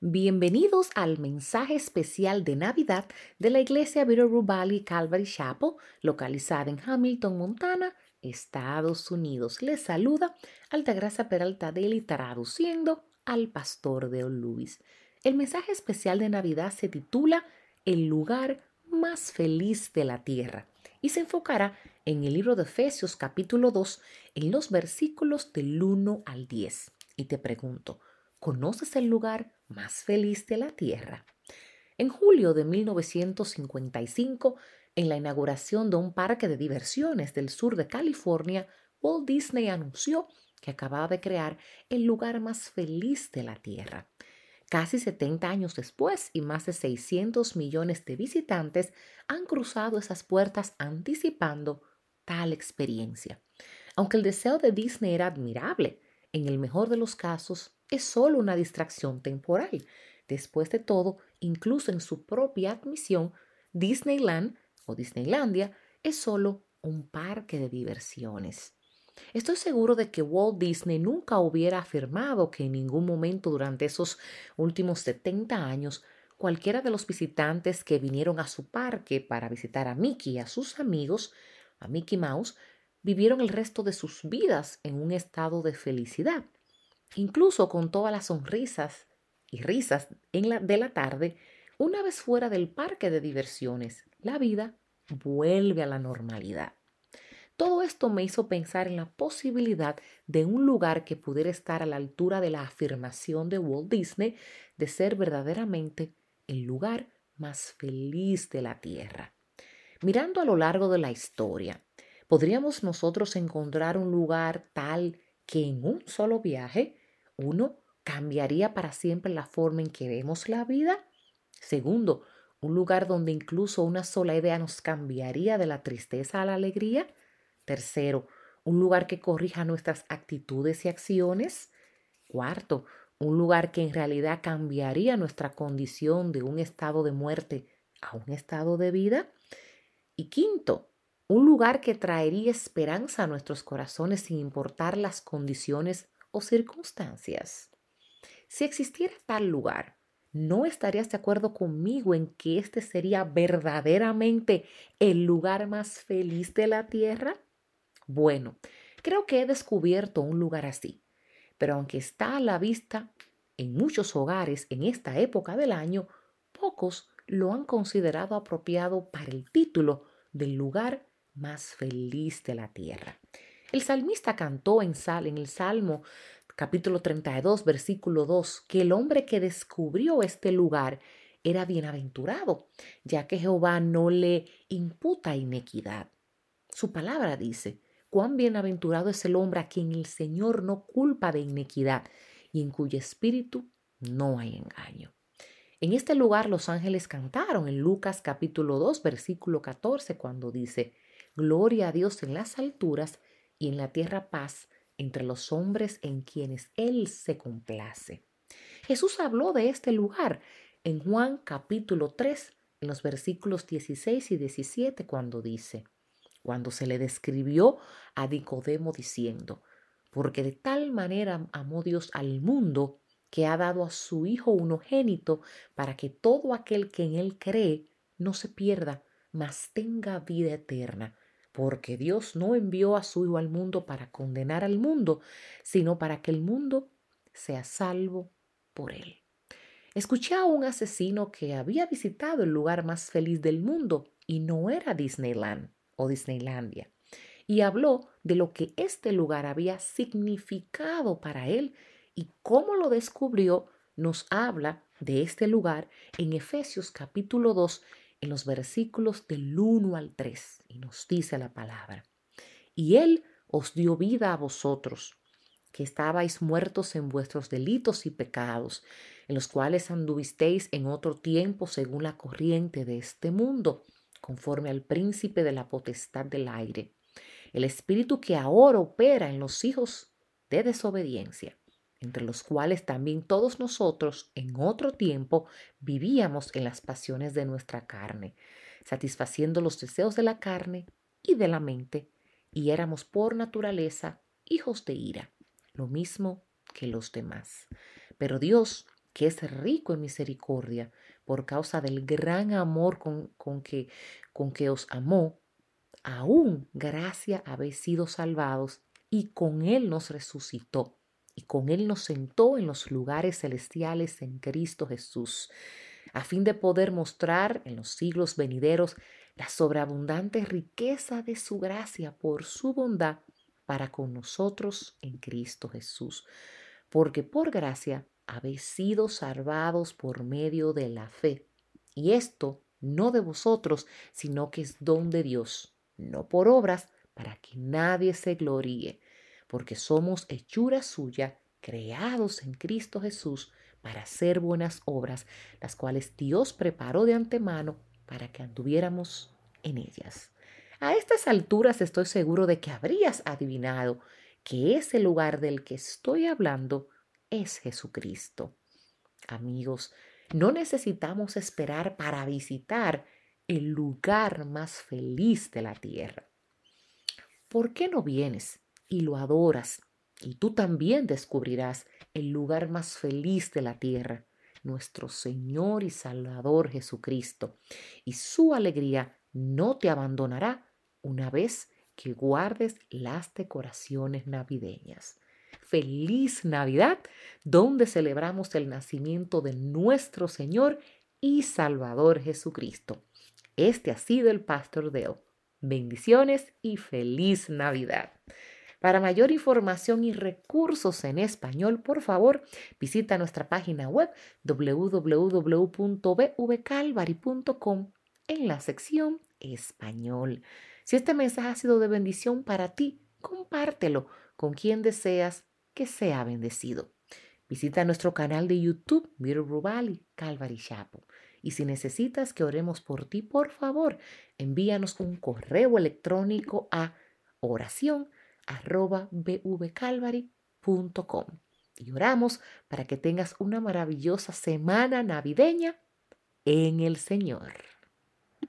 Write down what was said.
Bienvenidos al mensaje especial de Navidad de la iglesia Bitterroot Valley Calvary Chapel, localizada en Hamilton, Montana, Estados Unidos. Les saluda Altagracia Peralta Deli traduciendo al pastor de Luis. El mensaje especial de Navidad se titula El lugar más feliz de la tierra y se enfocará en el libro de Efesios capítulo 2 en los versículos del 1 al 10. Y te pregunto, ¿conoces el lugar más feliz de la Tierra? En julio de 1955, en la inauguración de un parque de diversiones del sur de California, Walt Disney anunció que acababa de crear el lugar más feliz de la Tierra. Casi 70 años después y más de 600 millones de visitantes han cruzado esas puertas anticipando tal experiencia. Aunque el deseo de Disney era admirable, en el mejor de los casos, es solo una distracción temporal. Después de todo, incluso en su propia admisión, Disneyland o Disneylandia es solo un parque de diversiones. Estoy seguro de que Walt Disney nunca hubiera afirmado que en ningún momento durante esos últimos 70 años cualquiera de los visitantes que vinieron a su parque para visitar a Mickey y a sus amigos, a Mickey Mouse, vivieron el resto de sus vidas en un estado de felicidad. Incluso con todas las sonrisas y risas en la, de la tarde, una vez fuera del parque de diversiones, la vida vuelve a la normalidad. Todo esto me hizo pensar en la posibilidad de un lugar que pudiera estar a la altura de la afirmación de Walt Disney de ser verdaderamente el lugar más feliz de la Tierra. Mirando a lo largo de la historia, ¿Podríamos nosotros encontrar un lugar tal que en un solo viaje uno cambiaría para siempre la forma en que vemos la vida? Segundo, un lugar donde incluso una sola idea nos cambiaría de la tristeza a la alegría. Tercero, un lugar que corrija nuestras actitudes y acciones. Cuarto, un lugar que en realidad cambiaría nuestra condición de un estado de muerte a un estado de vida. Y quinto, un lugar que traería esperanza a nuestros corazones sin importar las condiciones circunstancias. Si existiera tal lugar, ¿no estarías de acuerdo conmigo en que este sería verdaderamente el lugar más feliz de la tierra? Bueno, creo que he descubierto un lugar así, pero aunque está a la vista en muchos hogares en esta época del año, pocos lo han considerado apropiado para el título del lugar más feliz de la tierra. El salmista cantó en, sal, en el Salmo capítulo 32, versículo 2, que el hombre que descubrió este lugar era bienaventurado, ya que Jehová no le imputa inequidad. Su palabra dice, cuán bienaventurado es el hombre a quien el Señor no culpa de inequidad y en cuyo espíritu no hay engaño. En este lugar los ángeles cantaron en Lucas capítulo 2, versículo 14, cuando dice, Gloria a Dios en las alturas y en la tierra paz entre los hombres en quienes Él se complace. Jesús habló de este lugar en Juan capítulo 3, en los versículos 16 y 17, cuando dice, cuando se le describió a Nicodemo diciendo, porque de tal manera amó Dios al mundo que ha dado a su Hijo unogénito para que todo aquel que en Él cree no se pierda, mas tenga vida eterna porque Dios no envió a su Hijo al mundo para condenar al mundo, sino para que el mundo sea salvo por él. Escuché a un asesino que había visitado el lugar más feliz del mundo y no era Disneyland o Disneylandia, y habló de lo que este lugar había significado para él y cómo lo descubrió, nos habla de este lugar en Efesios capítulo 2 en los versículos del 1 al 3 y nos dice la palabra. Y Él os dio vida a vosotros, que estabais muertos en vuestros delitos y pecados, en los cuales anduvisteis en otro tiempo según la corriente de este mundo, conforme al príncipe de la potestad del aire, el espíritu que ahora opera en los hijos de desobediencia entre los cuales también todos nosotros en otro tiempo vivíamos en las pasiones de nuestra carne, satisfaciendo los deseos de la carne y de la mente, y éramos por naturaleza hijos de ira, lo mismo que los demás. Pero Dios, que es rico en misericordia, por causa del gran amor con, con, que, con que os amó, aún gracia habéis sido salvados, y con Él nos resucitó, y con Él nos sentó en los lugares celestiales en Cristo Jesús, a fin de poder mostrar en los siglos venideros la sobreabundante riqueza de su gracia por su bondad para con nosotros en Cristo Jesús. Porque por gracia habéis sido salvados por medio de la fe. Y esto no de vosotros, sino que es don de Dios, no por obras, para que nadie se gloríe, porque somos hechura suya, creados en Cristo Jesús, para hacer buenas obras, las cuales Dios preparó de antemano para que anduviéramos en ellas. A estas alturas estoy seguro de que habrías adivinado que ese lugar del que estoy hablando es Jesucristo. Amigos, no necesitamos esperar para visitar el lugar más feliz de la tierra. ¿Por qué no vienes y lo adoras? Y tú también descubrirás el lugar más feliz de la tierra, nuestro Señor y Salvador Jesucristo. Y su alegría no te abandonará una vez que guardes las decoraciones navideñas. Feliz Navidad, donde celebramos el nacimiento de nuestro Señor y Salvador Jesucristo. Este ha sido el Pastor Deo. Bendiciones y feliz Navidad. Para mayor información y recursos en español, por favor, visita nuestra página web www.bvcalvary.com en la sección Español. Si este mensaje ha sido de bendición para ti, compártelo con quien deseas que sea bendecido. Visita nuestro canal de YouTube, Miro Rubali Calvary Chapo. Y si necesitas que oremos por ti, por favor, envíanos un correo electrónico a oración Y oramos para que tengas una maravillosa semana navideña en el Señor.